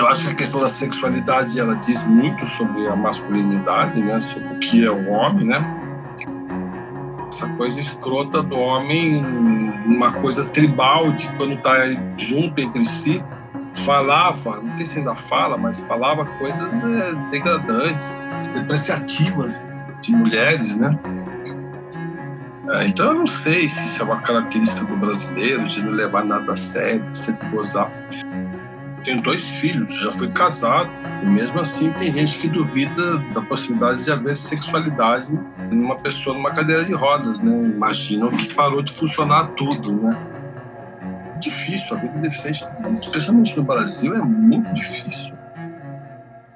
Eu acho que a questão da sexualidade ela diz muito sobre a masculinidade, né? Sobre o que é o homem, né? Essa coisa escrota do homem, uma coisa tribal de quando tá junto entre si, falava, não sei se ainda fala, mas falava coisas é, degradantes, depreciativas de mulheres, né? É, então eu não sei se isso é uma característica do brasileiro, de não levar nada a sério, de sempre gozar. Tenho dois filhos, já fui casado, e mesmo assim tem gente que duvida da possibilidade de haver sexualidade numa pessoa numa cadeira de rodas, né? Imaginam que parou de funcionar tudo, né? Difícil, a vida deficiente, especialmente no Brasil, é muito difícil.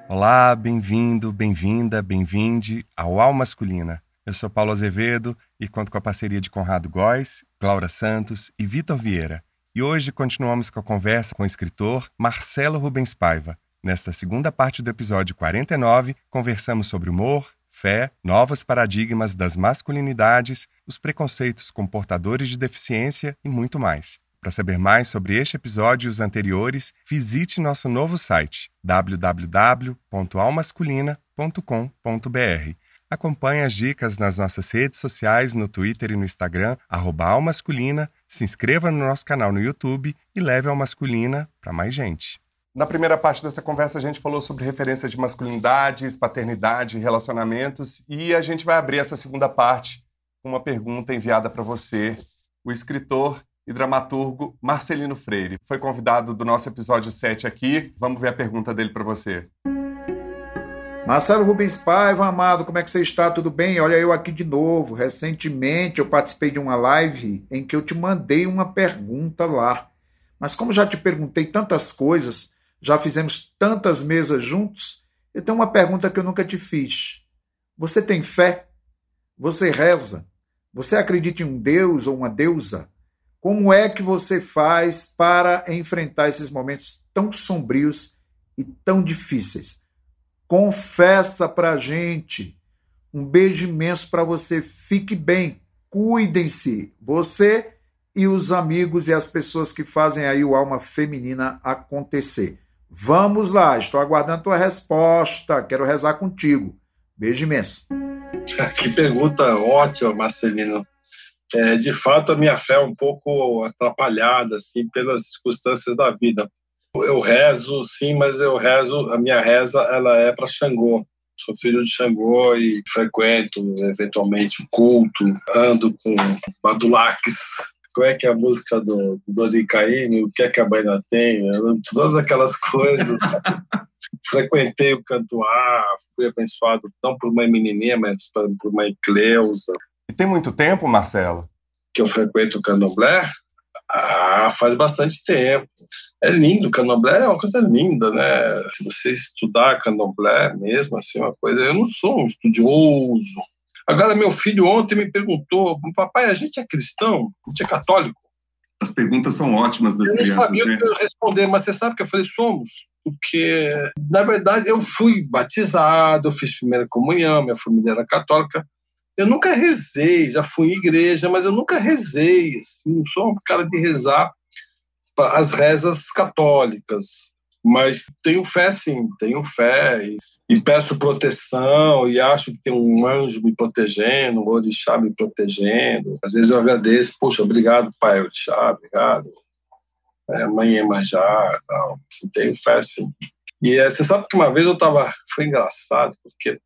Olá, bem-vindo, bem-vinda, bem-vinde ao Al Masculina. Eu sou Paulo Azevedo e conto com a parceria de Conrado Góes, Glaura Santos e Vitor Vieira. E hoje continuamos com a conversa com o escritor Marcelo Rubens Paiva. Nesta segunda parte do episódio 49, conversamos sobre humor, fé, novos paradigmas das masculinidades, os preconceitos com portadores de deficiência e muito mais. Para saber mais sobre este episódio e os anteriores, visite nosso novo site www.almasculina.com.br Acompanhe as dicas nas nossas redes sociais, no Twitter e no Instagram, Almasculina, se inscreva no nosso canal no YouTube e leve a masculina para mais gente. Na primeira parte dessa conversa, a gente falou sobre referência de masculinidades, paternidade, relacionamentos, e a gente vai abrir essa segunda parte com uma pergunta enviada para você, o escritor e dramaturgo Marcelino Freire. Foi convidado do nosso episódio 7 aqui. Vamos ver a pergunta dele para você. Marcelo Rubens Paiva, amado, como é que você está? Tudo bem? Olha eu aqui de novo. Recentemente eu participei de uma live em que eu te mandei uma pergunta lá. Mas como já te perguntei tantas coisas, já fizemos tantas mesas juntos, eu tenho uma pergunta que eu nunca te fiz. Você tem fé? Você reza? Você acredita em um Deus ou uma deusa? Como é que você faz para enfrentar esses momentos tão sombrios e tão difíceis? Confessa pra gente. Um beijo imenso para você. Fique bem. Cuidem-se. Você e os amigos e as pessoas que fazem aí o alma feminina acontecer. Vamos lá, estou aguardando a tua resposta. Quero rezar contigo. Beijo imenso. Que pergunta ótima, Marcelino. É, de fato, a minha fé é um pouco atrapalhada assim pelas circunstâncias da vida. Eu rezo, sim, mas eu rezo, a minha reza ela é para Xangô. Sou filho de Xangô e frequento eventualmente o culto, ando com badulaques. Como é que é a música do, do Dori Caymmi? O que é que a baina tem? Todas aquelas coisas. Frequentei o Cantuar, fui abençoado não por uma menininha, mas por uma Ecleusa. E tem muito tempo, Marcelo? Que eu frequento o candomblé? Ah, faz bastante tempo. É lindo, candomblé é uma coisa linda, né? Se você estudar candomblé mesmo, assim, uma coisa. Eu não sou um estudioso. Agora, meu filho ontem me perguntou: papai, a gente é cristão? A gente é católico? As perguntas são ótimas das eu crianças. Eu não sabia né? o que eu responder, mas você sabe que eu falei: somos. Porque, na verdade, eu fui batizado, eu fiz primeira comunhão, minha família era católica, eu nunca rezei, já fui em igreja, mas eu nunca rezei, assim, não sou um cara de rezar as rezas católicas, mas tenho fé sim, tenho fé e, e, peço proteção e acho que tem um anjo me protegendo, um orixá me protegendo. Às vezes eu agradeço, poxa, obrigado pai orixá, obrigado, é, mãe Emanjá, tal. tenho fé sim. E é, você sabe que uma vez eu estava, foi engraçado, porque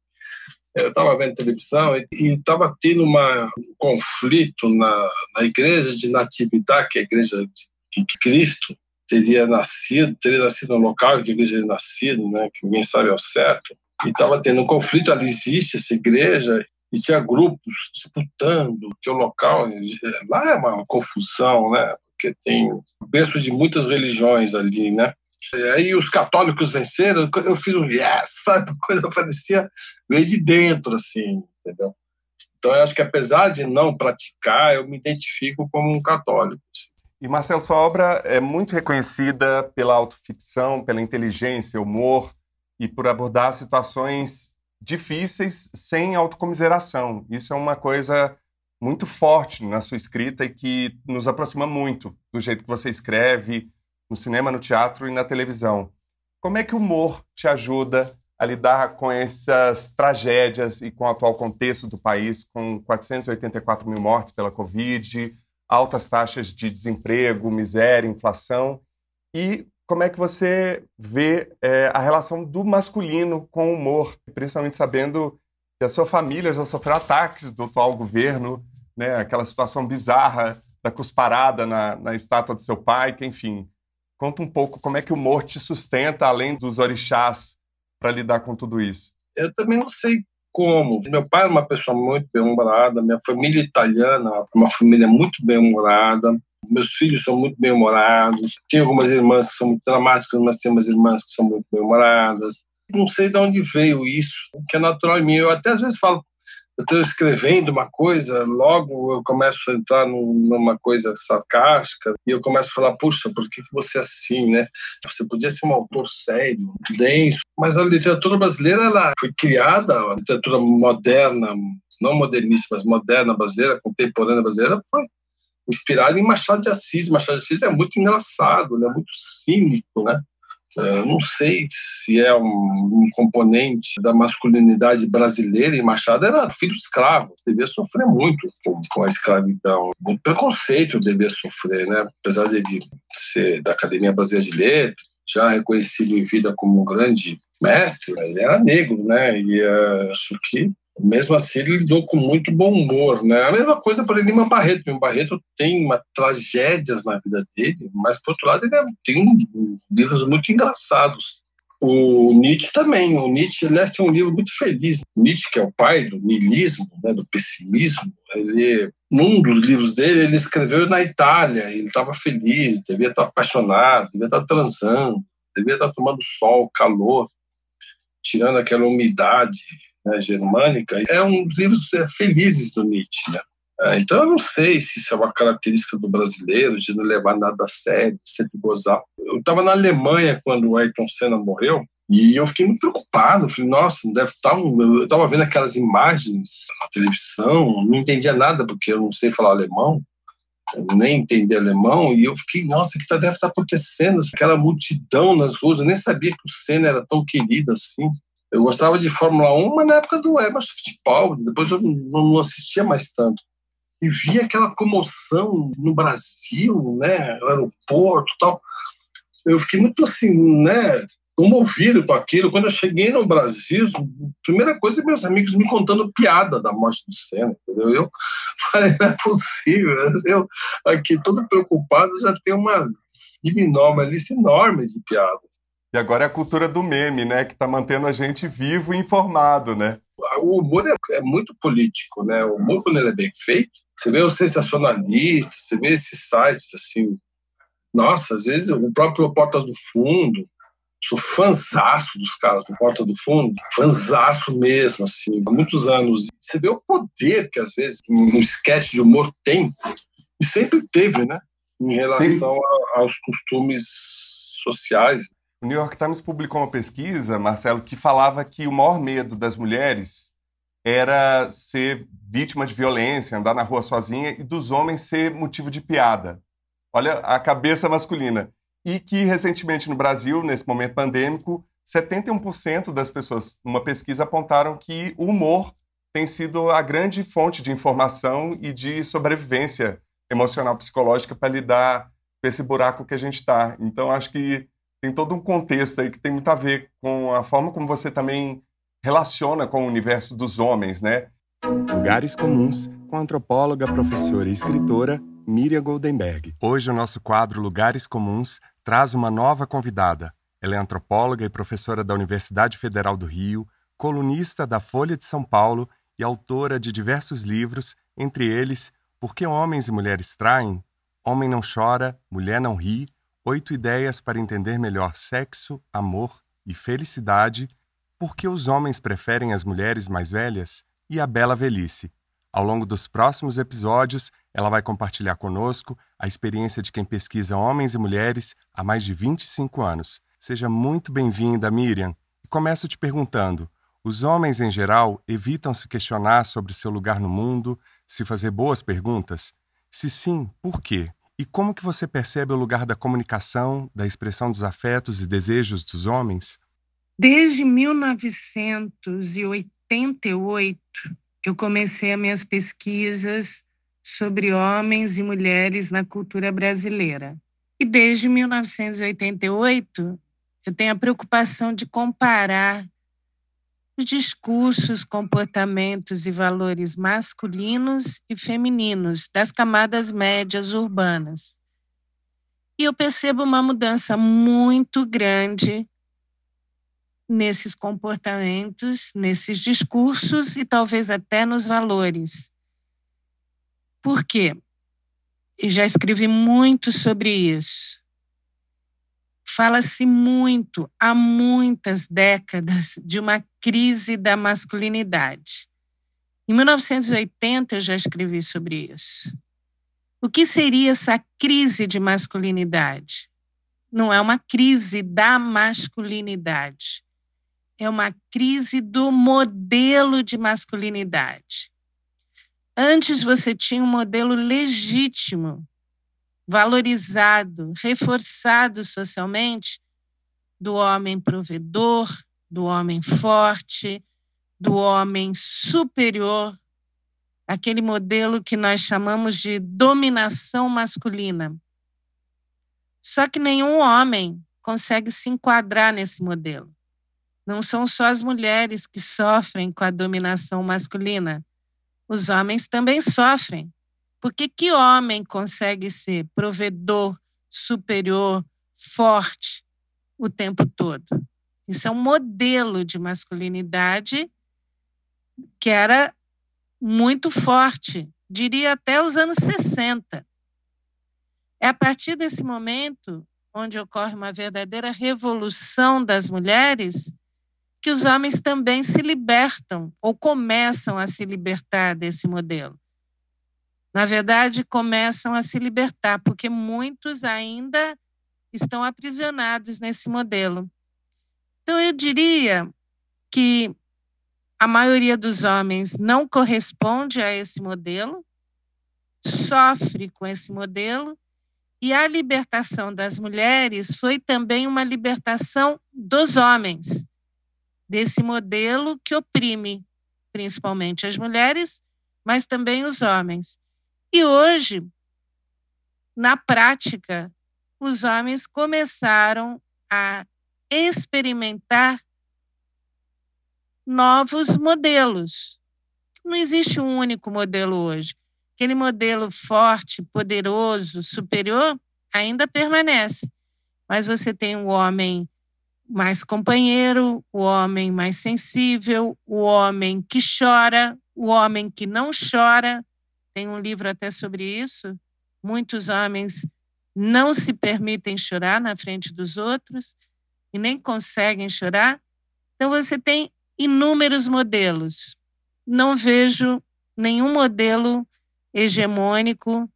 eu estava vendo televisão e estava tendo uma, um conflito na, na igreja de Natividade, que é a igreja de, que Cristo teria nascido, teria nascido no local que a igreja teria nascido, né, que ninguém sabe ao certo. E estava tendo um conflito, ali existe essa igreja, e tinha grupos disputando que o local lá é uma confusão, né? Porque tem berço de muitas religiões ali, né? Aí os católicos venceram, eu fiz um yes, sabe? Coisa parecia, veio de dentro, assim, entendeu? Então eu acho que apesar de não praticar, eu me identifico como um católico. E Marcelo, sua obra é muito reconhecida pela autoficção, pela inteligência, humor e por abordar situações difíceis sem autocomiseração. Isso é uma coisa muito forte na sua escrita e que nos aproxima muito do jeito que você escreve, no cinema, no teatro e na televisão. Como é que o humor te ajuda a lidar com essas tragédias e com o atual contexto do país, com 484 mil mortes pela Covid, altas taxas de desemprego, miséria, inflação? E como é que você vê é, a relação do masculino com o humor, principalmente sabendo que a sua família já sofreu ataques do atual governo, né? aquela situação bizarra da cusparada na, na estátua do seu pai, que enfim. Conta um pouco como é que o humor te sustenta, além dos orixás, para lidar com tudo isso. Eu também não sei como. Meu pai é uma pessoa muito bem-humorada, minha família italiana é uma família muito bem-humorada. Meus filhos são muito bem-humorados. Tenho algumas irmãs que são muito dramáticas, mas tenho umas irmãs que são muito bem-humoradas. Não sei de onde veio isso, o que é natural em mim. Eu até às vezes falo, eu estou escrevendo uma coisa, logo eu começo a entrar numa coisa sarcástica e eu começo a falar, puxa, por que, você é assim, né? Você podia ser um autor sério, denso, mas a literatura brasileira ela foi criada, a literatura moderna, não modernista, mas moderna brasileira, contemporânea brasileira, foi inspirado em Machado de Assis. Machado de Assis é muito engraçado, né? muito cínico, né? Não sei se é um, um, componente da masculinidade brasileira, e Machado era filho escravo, devia sofrer muito com, com, a escravidão. Muito preconceito devia sofrer, né? apesar de ser da Academia Brasileira de Letras, já reconhecido em vida como um grande mestre, ele era negro, né? E uh, acho que mesmo assim ele lidou com muito bom humor, né? A mesma coisa para Lima Barreto. Lima Barreto tem uma tragédias na vida dele, mas por outro lado ele é, tem livros muito engraçados. O Nietzsche também. O Nietzsche, aliás, tem um livro muito feliz. Nietzsche, que é o pai do niilismo, né, do pessimismo, ele, num dos livros dele, ele escreveu na Itália. Ele estava feliz, devia estar apaixonado, devia estar transando, devia estar tomando sol, calor, tirando aquela umidade né, germânica, é um dos livros é, felizes do Nietzsche. Né? É, então, eu não sei se isso é uma característica do brasileiro, de não levar nada a sério, de sempre gozar. Eu estava na Alemanha quando o Ayrton Senna morreu, e eu fiquei muito preocupado. Falei, nossa, deve estar um... Eu estava vendo aquelas imagens na televisão, não entendia nada, porque eu não sei falar alemão, nem entender alemão, e eu fiquei, nossa, o que tá, deve estar acontecendo? Aquela multidão nas ruas, eu nem sabia que o Senna era tão querido assim. Eu gostava de Fórmula 1, mas na época do Emerson Fittipaldi, depois eu não assistia mais tanto. E via aquela comoção no Brasil, né, no aeroporto tal. Eu fiquei muito assim, né, comovido com aquilo. Quando eu cheguei no Brasil, a primeira coisa é meus amigos me contando piada da morte do Senna, entendeu? Eu falei, não é possível. Eu aqui todo preocupado já tem uma enorme, lista enorme de piadas. E agora é a cultura do meme, né? Que está mantendo a gente vivo e informado, né? O humor é, é, muito político, né? O humor, quando ele é bem feito, você vê os sensacionalistas, você vê esses sites, assim... Nossa, às vezes o próprio Portas do Fundo, sou fanzaço dos caras do Porta do Fundo, fanzaço mesmo, assim, há muitos anos. Você vê o poder que, às vezes, um sketch de humor tem, e sempre teve, né? Em relação a, aos costumes sociais. O New York Times publicou uma pesquisa, Marcelo, que falava que o maior medo das mulheres era ser vítima de violência, andar na rua sozinha, e dos homens ser motivo de piada. Olha a cabeça masculina. E que recentemente no Brasil, nesse momento pandêmico, 71% das pessoas numa pesquisa apontaram que o humor tem sido a grande fonte de informação e de sobrevivência emocional psicológica para lidar com esse buraco que a gente está. Então, acho que tem todo um contexto aí que tem muito a ver com a forma como você também relaciona com o universo dos homens, né? Lugares Comuns, com a antropóloga, professora e escritora Miriam Goldenberg. Hoje o nosso quadro Lugares Comuns traz uma nova convidada. Ela é antropóloga e professora da Universidade Federal do Rio, colunista da Folha de São Paulo e autora de diversos livros, entre eles Por que Homens e Mulheres Traem? Homem não chora, Mulher não ri, Oito ideias para entender melhor sexo, amor e felicidade, por que os homens preferem as mulheres mais velhas e a bela velhice. Ao longo dos próximos episódios, ela vai compartilhar conosco a experiência de quem pesquisa homens e mulheres há mais de 25 anos. Seja muito bem-vinda, Miriam. E começo te perguntando: os homens em geral evitam se questionar sobre seu lugar no mundo, se fazer boas perguntas? Se sim, por quê? E como que você percebe o lugar da comunicação, da expressão dos afetos e desejos dos homens? Desde 1988, eu comecei as minhas pesquisas sobre homens e mulheres na cultura brasileira. E desde 1988, eu tenho a preocupação de comparar os discursos, comportamentos e valores masculinos e femininos das camadas médias urbanas. E eu percebo uma mudança muito grande nesses comportamentos, nesses discursos e talvez até nos valores. Por quê? E já escrevi muito sobre isso. Fala-se muito, há muitas décadas, de uma crise da masculinidade. Em 1980 eu já escrevi sobre isso. O que seria essa crise de masculinidade? Não é uma crise da masculinidade, é uma crise do modelo de masculinidade. Antes você tinha um modelo legítimo valorizado, reforçado socialmente do homem provedor, do homem forte, do homem superior, aquele modelo que nós chamamos de dominação masculina. Só que nenhum homem consegue se enquadrar nesse modelo. Não são só as mulheres que sofrem com a dominação masculina. Os homens também sofrem. Porque que homem consegue ser provedor, superior, forte o tempo todo? Isso é um modelo de masculinidade que era muito forte, diria até os anos 60. É a partir desse momento onde ocorre uma verdadeira revolução das mulheres que os homens também se libertam ou começam a se libertar desse modelo na verdade, começam a se libertar, porque muitos ainda estão aprisionados nesse modelo. Então, eu diria que a maioria dos homens não corresponde a esse modelo, sofre com esse modelo, e a libertação das mulheres foi também uma libertação dos homens, desse modelo que oprime principalmente as mulheres, mas também os homens. E hoje, na prática, os homens começaram a experimentar novos modelos. Não existe um único modelo hoje. Aquele modelo forte, poderoso, superior, ainda permanece. Mas você tem o homem mais companheiro, o homem mais sensível, o homem que chora, o homem que não chora, tem um livro até sobre isso. Muitos homens não se permitem chorar na frente dos outros e nem conseguem chorar. Então, você tem inúmeros modelos. Não vejo nenhum modelo hegemônico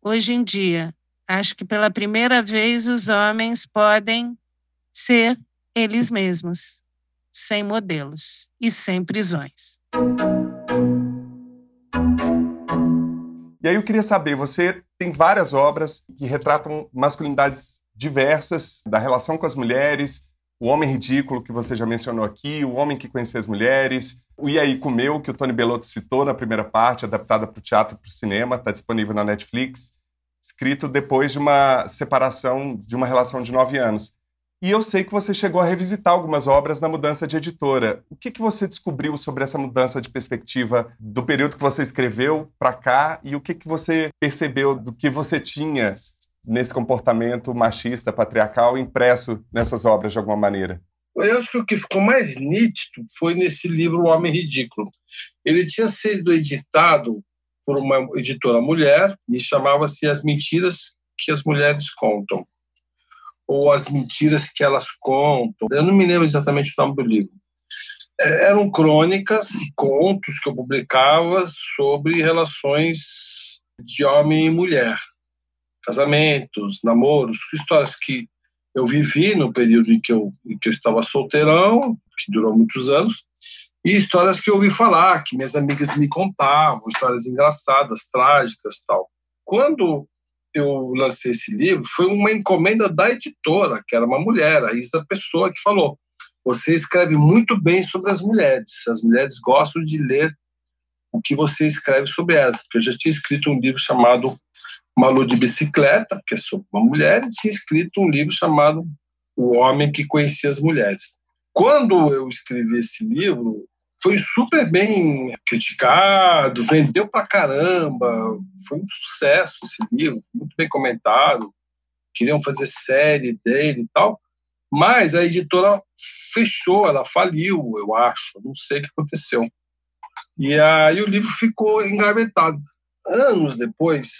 hoje em dia. Acho que pela primeira vez os homens podem ser eles mesmos, sem modelos e sem prisões. Aí eu queria saber, você tem várias obras que retratam masculinidades diversas, da relação com as mulheres, o Homem Ridículo, que você já mencionou aqui, O Homem que Conhecia as Mulheres, o E aí Comeu, que o Tony Bellotto citou na primeira parte, adaptada para o teatro e para o cinema, está disponível na Netflix, escrito depois de uma separação de uma relação de nove anos. E eu sei que você chegou a revisitar algumas obras na mudança de editora. O que, que você descobriu sobre essa mudança de perspectiva do período que você escreveu para cá e o que, que você percebeu do que você tinha nesse comportamento machista, patriarcal, impresso nessas obras de alguma maneira? Eu acho que o que ficou mais nítido foi nesse livro O Homem Ridículo. Ele tinha sido editado por uma editora mulher e chamava-se As Mentiras que as Mulheres Contam ou as mentiras que elas contam. Eu não me lembro exatamente o nome do livro. É, eram crônicas, contos que eu publicava sobre relações de homem e mulher, casamentos, namoros, histórias que eu vivi no período em que eu, em que eu estava solteirão, que durou muitos anos, e histórias que eu ouvi falar, que minhas amigas me contavam, histórias engraçadas, trágicas tal. Quando eu lancei esse livro foi uma encomenda da editora, que era uma mulher, a Isa Pessoa, que falou: Você escreve muito bem sobre as mulheres, as mulheres gostam de ler o que você escreve sobre elas. Porque eu já tinha escrito um livro chamado Malu de Bicicleta, que é sobre uma mulher, e tinha escrito um livro chamado O Homem que Conhecia as Mulheres. Quando eu escrevi esse livro, foi super bem criticado, vendeu pra caramba, foi um sucesso esse livro, muito bem comentado. Queriam fazer série dele e tal, mas a editora fechou, ela faliu, eu acho, não sei o que aconteceu. E aí o livro ficou engavetado. Anos depois,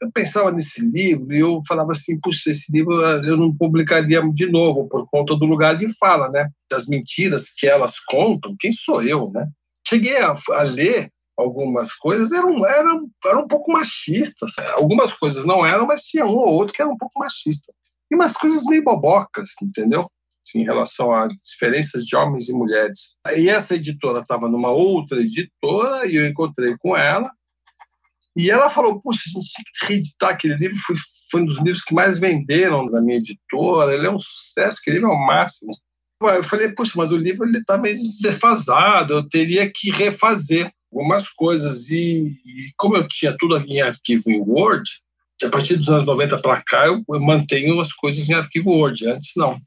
eu pensava nesse livro e eu falava assim, puxa, esse livro eu não publicaria de novo por conta do lugar de fala, né? Das mentiras que elas contam, quem sou eu, né? Cheguei a, a ler algumas coisas, eram, eram, eram um pouco machistas. Algumas coisas não eram, mas tinha um ou outro que era um pouco machista. E umas coisas meio bobocas, entendeu? Assim, em relação a diferenças de homens e mulheres. E essa editora estava numa outra editora e eu encontrei com ela e ela falou: Puxa, a gente tinha que reeditar aquele livro, foi, foi um dos livros que mais venderam na minha editora, ele é um sucesso, aquele livro é o máximo. Eu falei: Puxa, mas o livro está meio defasado, eu teria que refazer algumas coisas. E, e como eu tinha tudo em arquivo em Word, a partir dos anos 90 para cá, eu, eu, mantenho as coisas em arquivo Word, antes não.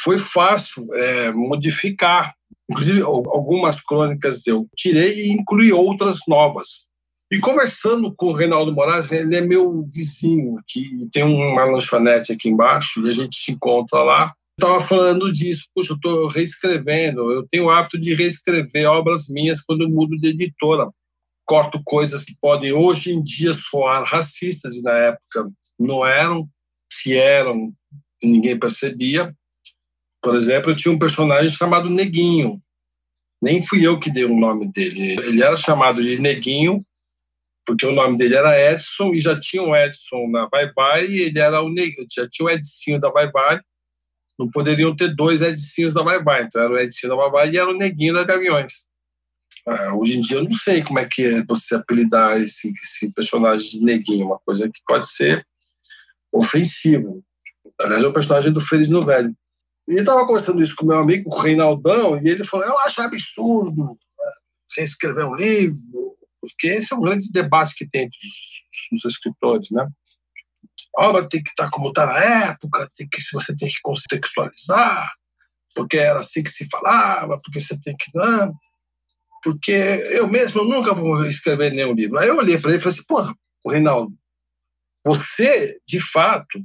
Foi fácil é, modificar. Inclusive, algumas crônicas eu tirei e incluí outras novas e conversando com o Reinaldo Moraes, ele é meu vizinho, que tem uma lanchonete aqui embaixo, e a gente se encontra lá. Estava falando disso, puxa, eu estou reescrevendo, eu tenho o hábito de reescrever obras minhas quando mudo de editora. Corto coisas que podem hoje em dia soar racistas, e na época não eram, se eram, ninguém percebia. Por exemplo, eu tinha um personagem chamado Neguinho. Nem fui eu que dei o nome dele. Ele era chamado de Neguinho porque o nome dele era Edson e já tinha o Edson na Vai Vai e ele era o já tinha o Edinho da Vai Vai. Não poderiam ter dois Edinhos da Vai Vai, então era o Edinho da Vai Vai e era o Neguinho da Gaviões. Ah, hoje em dia eu não sei como é que é você apelidar esse, esse personagem de Neguinho, uma coisa que pode ser ofensivo. Aliás, é o personagem do Feliz no Velho. E eu estava conversando isso com meu amigo, o Reinaldão, e ele falou: Eu acho absurdo né, você escrever um livro, porque esse é um grande debate que tem entre os, os escritores, né? A obra tem que estar como está na época, tem que, você tem que contextualizar, porque era assim que se falava, porque você tem que. Não, porque eu mesmo nunca vou escrever nenhum livro. Aí eu olhei para ele e falei assim: porra, Reinaldo, você, de fato,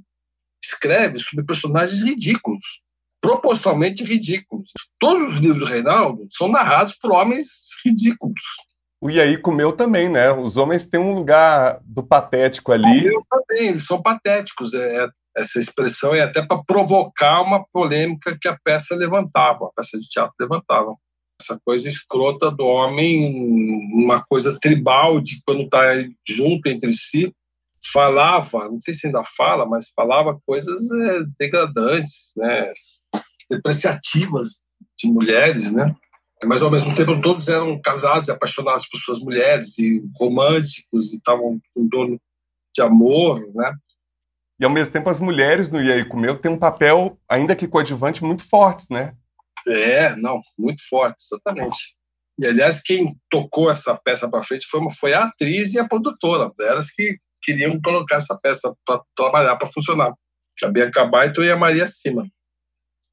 escreve sobre personagens ridículos, propositalmente ridículos. Todos os livros do Reinaldo são narrados por homens ridículos o Iaí comeu também, né? Os homens têm um lugar do patético ali. Eu também, eles são patéticos. É, essa expressão é até para provocar uma polêmica que a peça levantava, a peça de teatro levantava. Essa coisa escrota do homem, uma coisa tribal de quando está junto entre si, falava, não sei se ainda fala, mas falava coisas é, degradantes, né? depreciativas de mulheres, né? Mas ao mesmo tempo todos eram casados e apaixonados por suas mulheres e românticos e estavam em torno de amor, né? E ao mesmo tempo as mulheres no Iaí Comeu têm um papel, ainda que coadjuvante, muito fortes, né? É, não, muito forte, exatamente. E aliás, quem tocou essa peça para frente foi, foi a atriz e a produtora, elas que queriam colocar essa peça para trabalhar, para funcionar. A Bianca Baito e a Maria Cima.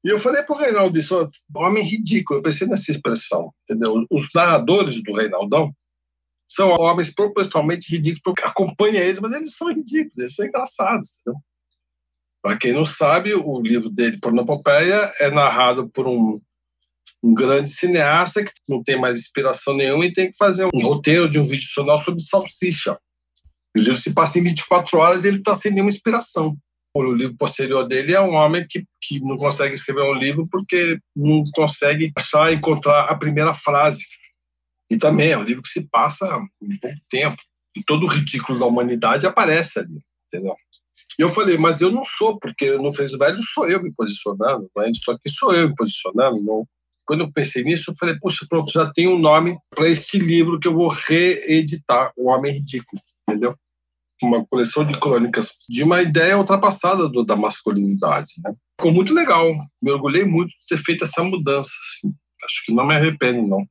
E eu falei para o Reinaldo isso, homem ridículo, eu pensei nessa expressão, entendeu? Os narradores do Reinaldão são homens propositalmente ridículos, porque acompanha eles, mas eles são ridículos, eles são engraçados, entendeu? Para quem não sabe, o livro dele, Pornopopeia, é narrado por um, um grande cineasta que não tem mais inspiração nenhuma e tem que fazer um roteiro de um vídeo sonoro sobre salsicha. O livro se passa em 24 horas e ele está sem nenhuma inspiração o livro posterior dele é um homem que, que não consegue escrever um livro porque não consegue achar, encontrar a primeira frase. E também é um livro que se passa um pouco tempo. E todo o ridículo da humanidade aparece ali, entendeu? E eu falei, mas eu não sou, porque no Fez Velho sou eu me posicionando, mas só que sou eu me posicionando. Não. Quando eu pensei nisso, eu falei, puxa, pronto, já tem um nome para este livro que eu vou reeditar, O Homem Ridículo, entendeu? Uma coleção de crônicas de uma ideia ultrapassada do, da masculinidade. Né? Ficou muito legal. Me orgulhei muito de ter feito essa mudança. Assim. Acho que não me arrependo, não.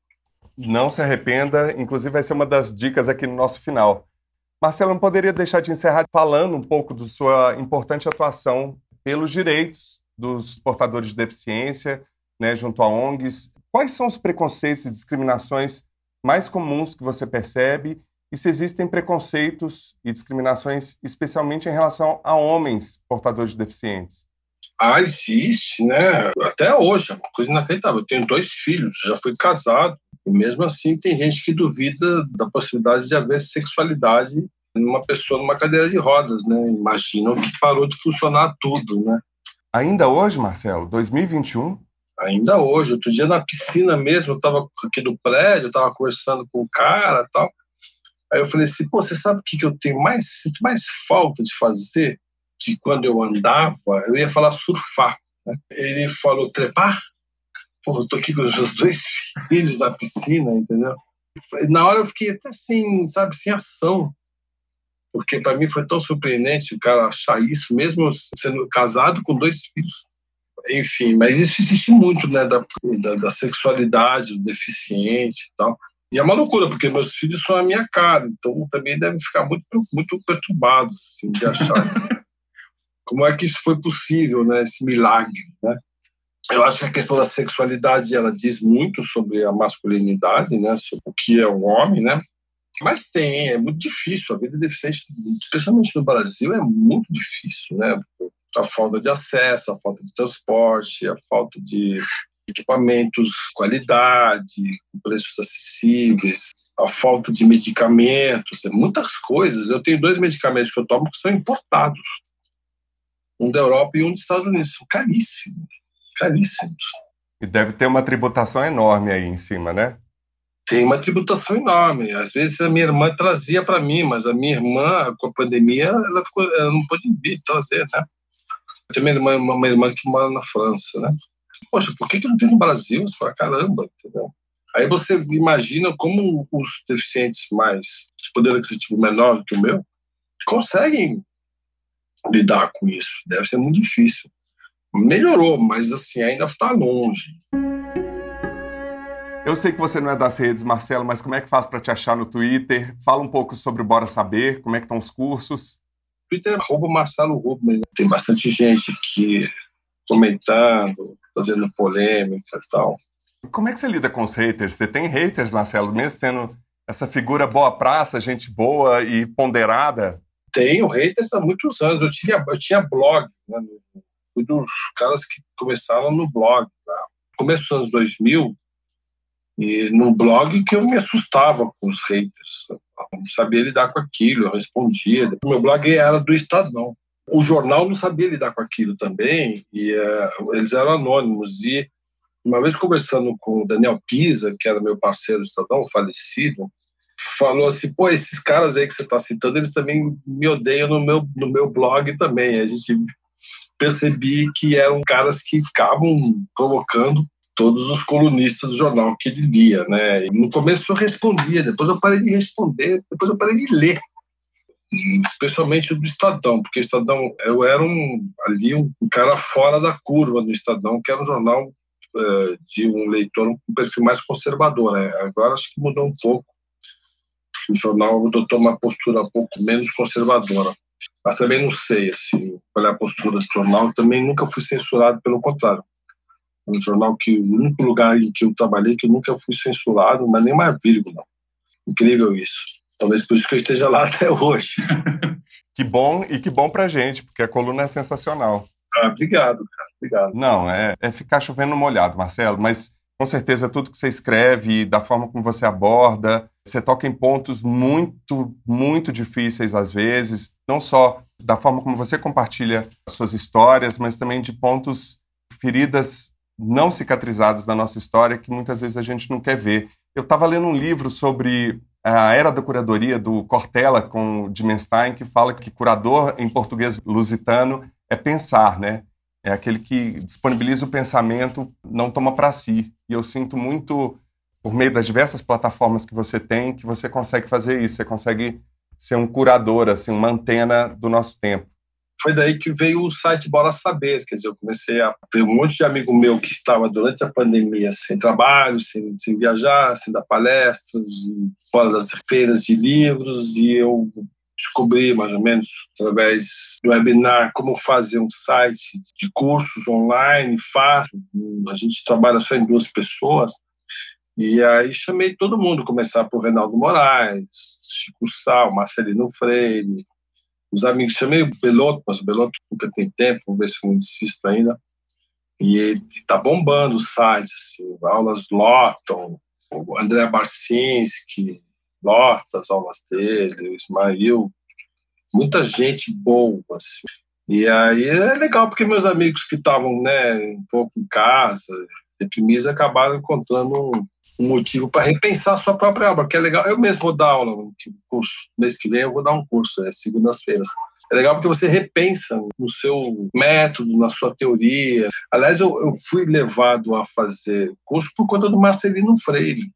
Não se arrependa, inclusive vai ser uma das dicas aqui no nosso final. Marcelo, não poderia deixar de encerrar falando um pouco da sua importante atuação pelos direitos dos portadores de deficiência, né, junto a ONGs. Quais são os preconceitos e discriminações mais comuns que você percebe e se existem preconceitos e discriminações, especialmente em relação a homens portadores de deficientes? Ah, existe, né? Até hoje, é uma coisa inacreditável. Eu tenho dois filhos, já fui casado, e mesmo assim tem gente que duvida da possibilidade de haver sexualidade numa pessoa numa cadeira de rodas, né? Imaginam que parou de funcionar tudo, né? Ainda hoje, Marcelo, 2021? Ainda hoje. Outro dia na piscina mesmo, eu estava aqui do prédio, eu estava conversando com o cara tal. Aí eu falei assim, pô, você sabe o que, que eu tenho mais, mais falta de fazer? De quando eu andava, eu ia falar surfar. Né? Ele falou trepar? Pô, eu tô aqui com os meus dois filhos na piscina, entendeu? Na hora eu fiquei até assim, sabe, sem ação. Porque para mim foi tão surpreendente o cara achar isso, mesmo sendo casado com dois filhos. Enfim, mas isso existe muito, né, da, da, da sexualidade, do deficiente e tal. E é uma loucura, porque meus filhos são a minha cara, então também devem ficar muito, muito perturbados assim, de achar como é que isso foi possível, né, esse milagre, né? Eu acho que a questão da sexualidade ela diz muito sobre a masculinidade, né, sobre o que é o homem, né? Mas tem, é muito difícil. A vida deficiente, especialmente no Brasil, é muito difícil, né? A falta de acesso, a falta de transporte, a falta de equipamentos, qualidade, preços acessíveis, a falta de medicamentos, é muitas coisas. Eu tenho dois medicamentos que eu tomo que são importados, um da Europa e um dos Estados Unidos, são caríssimos, caríssimos. E deve ter uma tributação enorme aí em cima, né? Tem uma tributação enorme. Às vezes a minha irmã trazia para mim, mas a minha irmã, com a pandemia, ela, ficou, ela não pôde vir trazer, né? Eu tenho uma irmã, uma irmã que mora na França, né? Poxa, por que, que não tem no Brasil? Você fala, caramba, entendeu? Aí você imagina como os deficientes mais de poder aquisitivo menor que o meu conseguem lidar com isso. Deve ser muito difícil. Melhorou, mas assim, ainda está longe. Eu sei que você não é das redes, Marcelo, mas como é que faz para te achar no Twitter? Fala um pouco sobre o Bora Saber, como é que estão os cursos? Twitter é Marcelo Rubens. Tem bastante gente aqui comentando, fazendo polêmica e tal. Como é que você lida com os haters? Você tem haters, Marcelo, mesmo sendo essa figura boa praça, gente boa e ponderada? Tenho haters há muitos anos. Eu tinha, eu tinha blog, né? fui dos caras que começaram no blog. Tá? Começo dos anos 2000, e no blog que eu me assustava com os haters. Eu não sabia lidar com aquilo, eu respondia. O meu blog era do Estadão o jornal não sabia lidar com aquilo também e uh, eles eram anônimos e uma vez conversando com o Daniel Pisa, que era meu parceiro do Estadão, falecido, falou assim, pô, esses caras aí que você está citando, eles também me odeiam no meu, no meu blog também. A gente percebi que eram caras que ficavam provocando todos os colunistas do jornal que ele lia, né? E no começo eu respondia, depois eu parei de responder, depois eu parei de ler especialmente do Estadão, porque o Estadão, eu era um, ali um cara fora da curva do Estadão, que era um jornal é, de um leitor com um perfil mais conservador. Né? Agora acho que mudou um pouco. O jornal adotou uma postura um pouco menos conservadora. Mas também não sei assim, qual é a postura do jornal. Também nunca fui censurado, pelo contrário. É um jornal que o único lugar em que eu trabalhei que eu nunca fui censurado, mas nem uma vírgula. Incrível isso. Talvez por isso que eu esteja lá até hoje. que bom e que bom pra gente, porque a coluna é sensacional. Ah, obrigado, cara. Obrigado. Não, é, é ficar chovendo molhado, Marcelo, mas com certeza tudo que você escreve, da forma como você aborda, você toca em pontos muito, muito difíceis às vezes, não só da forma como você compartilha as suas histórias, mas também de pontos, feridas não cicatrizadas da nossa história que muitas vezes a gente não quer ver. Eu estava lendo um livro sobre a Era da Curadoria, do Cortella com o Dimenstein, que fala que curador, em português lusitano, é pensar, né? É aquele que disponibiliza o pensamento, não toma para si. E eu sinto muito, por meio das diversas plataformas que você tem, que você consegue fazer isso. Você consegue ser um curador, assim, uma antena do nosso tempo? Foi daí que veio o site Bora Saber, quer dizer, eu comecei a ter um monte de amigo meu que estava durante a pandemia sem trabalho, sem, sem viajar, sem dar palestras, fora das feiras de livros, e eu descobri mais ou menos através do webinar como fazer um site de cursos online fácil. A gente trabalha só em duas pessoas. E aí chamei todo mundo, começar por Reinaldo Moraes, Chico Sal, Marcelino Freire, os amigos, chamei o Beloto, mas o Beloto nunca tem tempo, vamos ver se não insisto ainda. E ele está bombando o site, assim, aulas lotam, o André Barcinski, lota as aulas dele, o Ismail, muita gente boa, assim. E aí é legal, porque meus amigos que estavam né, um pouco em casa, deprimidos, acabaram encontrando um, um motivo para repensar sua própria obra, que é legal. Eu mesmo vou dar aula curso, mês que vem eu vou dar um curso, é segundas-feiras. É legal porque você repensa no seu método, na sua teoria. Aliás, eu, eu fui levado a fazer curso por conta do Marcelino Freire.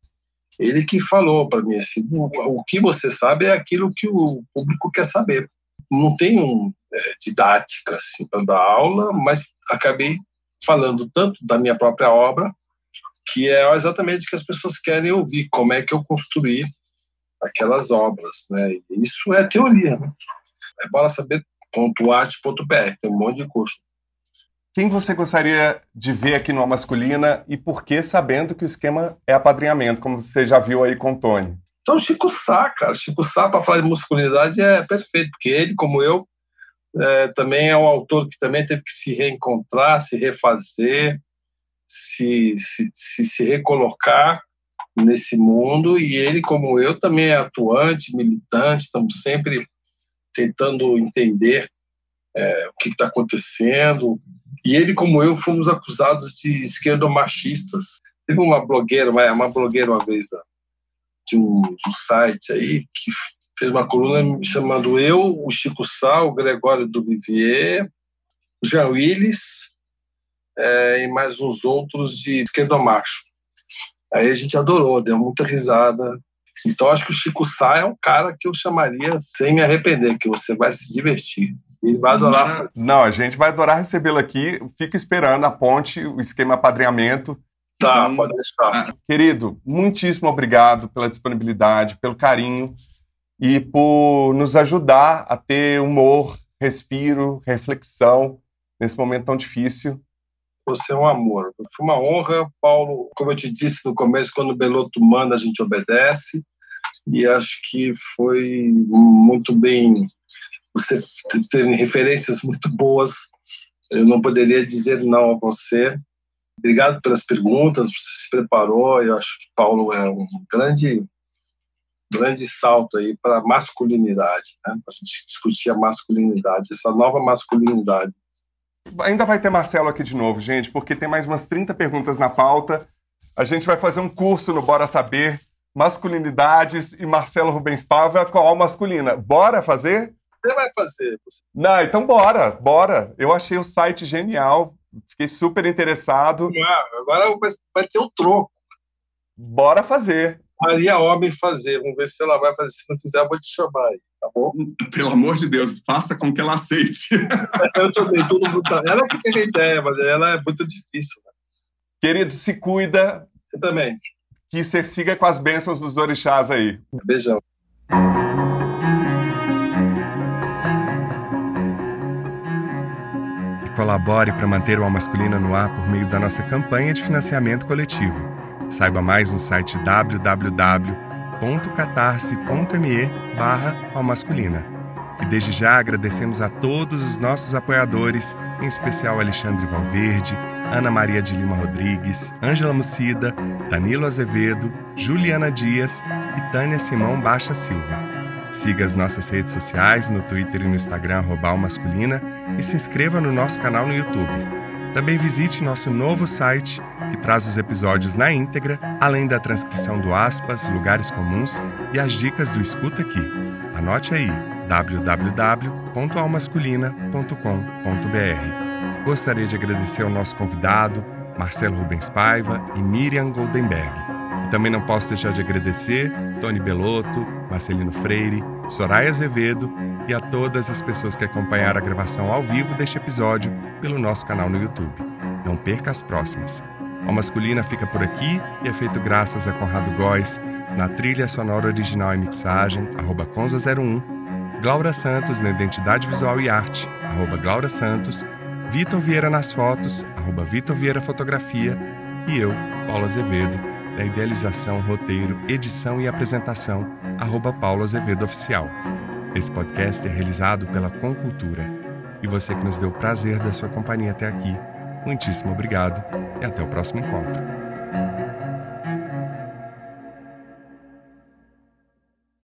Ele que falou para mim assim: o, que você sabe é aquilo que o público quer saber. Não tem um, é, didática assim, para dar aula, mas acabei falando tanto da minha própria obra que é exatamente o que as pessoas querem ouvir, como é que eu construí aquelas obras, né? Isso é teoria, né? É bora saber .arte.br, tem um monte de curso. Quem você gostaria de ver aqui no Masculina e por que, sabendo que o esquema é apadrinhamento, como você já viu aí com o Tony? Então, Chico Sá, cara. Chico Sá, para falar de masculinidade, é perfeito, porque ele, como eu, é, também é um autor que também teve que se reencontrar, se refazer, se, se, se, se recolocar nesse mundo e ele, como eu, também é atuante, militante, estamos sempre tentando entender é, o que está acontecendo. E ele, como eu, fomos acusados de esquerdomachistas. Teve uma blogueira, uma, blogueira uma vez da, de, um, de um site aí que fez uma coluna chamando Eu, o Chico Sal, o Gregório do Vivier, o Jean Willis é, e mais uns outros de esquerdomacho. Aí a gente adorou, deu muita risada. Então acho que o Chico Sá é um cara que eu chamaria sem me arrepender, que você vai se divertir. Ele vai adorar. Não, a gente vai adorar recebê-lo aqui. Fica esperando a ponte, o esquema padrinhamento. Tá, então, pode deixar. Ah, querido, muitíssimo obrigado pela disponibilidade, pelo carinho e por nos ajudar a ter humor, respiro, reflexão nesse momento tão difícil. Você é um amor. Foi uma honra, Paulo. Como eu te disse no começo, quando o Beloto manda, a gente obedece. E acho que foi muito bem. Você tem referências muito boas. Eu não poderia dizer não a você. Obrigado pelas perguntas. Você se preparou. Eu acho que Paulo é um grande grande salto aí para a masculinidade, né? Para a gente discutir a masculinidade, essa nova masculinidade. Ainda vai ter Marcelo aqui de novo, gente, porque tem mais umas 30 perguntas na pauta. A gente vai fazer um curso no Bora Saber Masculinidades e Marcelo Rubens Pava com a masculina. Bora fazer? Você vai fazer. Não, então bora, bora. Eu achei o site genial, fiquei super interessado. Ah, agora vai ter o troco. Bora fazer. Maria Homem fazer. Vamos ver se ela vai fazer. Se não fizer, eu vou te chamar aí, tá bom? Pelo amor de Deus, faça com que ela aceite. eu também, todo mundo tá... Ela que tem a ideia, mas ela é muito difícil. Né? Querido, se cuida. Você também. Que você siga com as bênçãos dos orixás aí. Beijão. E colabore para manter o Alma Masculina no ar por meio da nossa campanha de financiamento coletivo. Saiba mais no site www.catarse.me barra masculina. E desde já agradecemos a todos os nossos apoiadores, em especial Alexandre Valverde, Ana Maria de Lima Rodrigues, Ângela Mucida, Danilo Azevedo, Juliana Dias e Tânia Simão Baixa Silva. Siga as nossas redes sociais no Twitter e no Instagram masculina e se inscreva no nosso canal no YouTube. Também visite nosso novo site, que traz os episódios na íntegra, além da transcrição do aspas, lugares comuns e as dicas do Escuta Aqui. Anote aí www.almasculina.com.br. Gostaria de agradecer ao nosso convidado, Marcelo Rubens Paiva e Miriam Goldenberg Também não posso deixar de agradecer Tony Belotto, Marcelino Freire, Soraya Azevedo e a todas as pessoas que acompanharam a gravação ao vivo deste episódio pelo nosso canal no YouTube. Não perca as próximas. A Masculina fica por aqui e é feito graças a Conrado Góes, na trilha sonora original e mixagem, arroba Conza01, Glaura Santos na identidade visual e arte, arroba Glaura Santos, Vitor Vieira nas fotos, arroba Vitor Vieira Fotografia, e eu, Paulo Azevedo, na idealização, roteiro, edição e apresentação, arroba Paulo Azevedo Oficial. Esse podcast é realizado pela Concultura. E você que nos deu o prazer da sua companhia até aqui, muitíssimo obrigado e até o próximo encontro.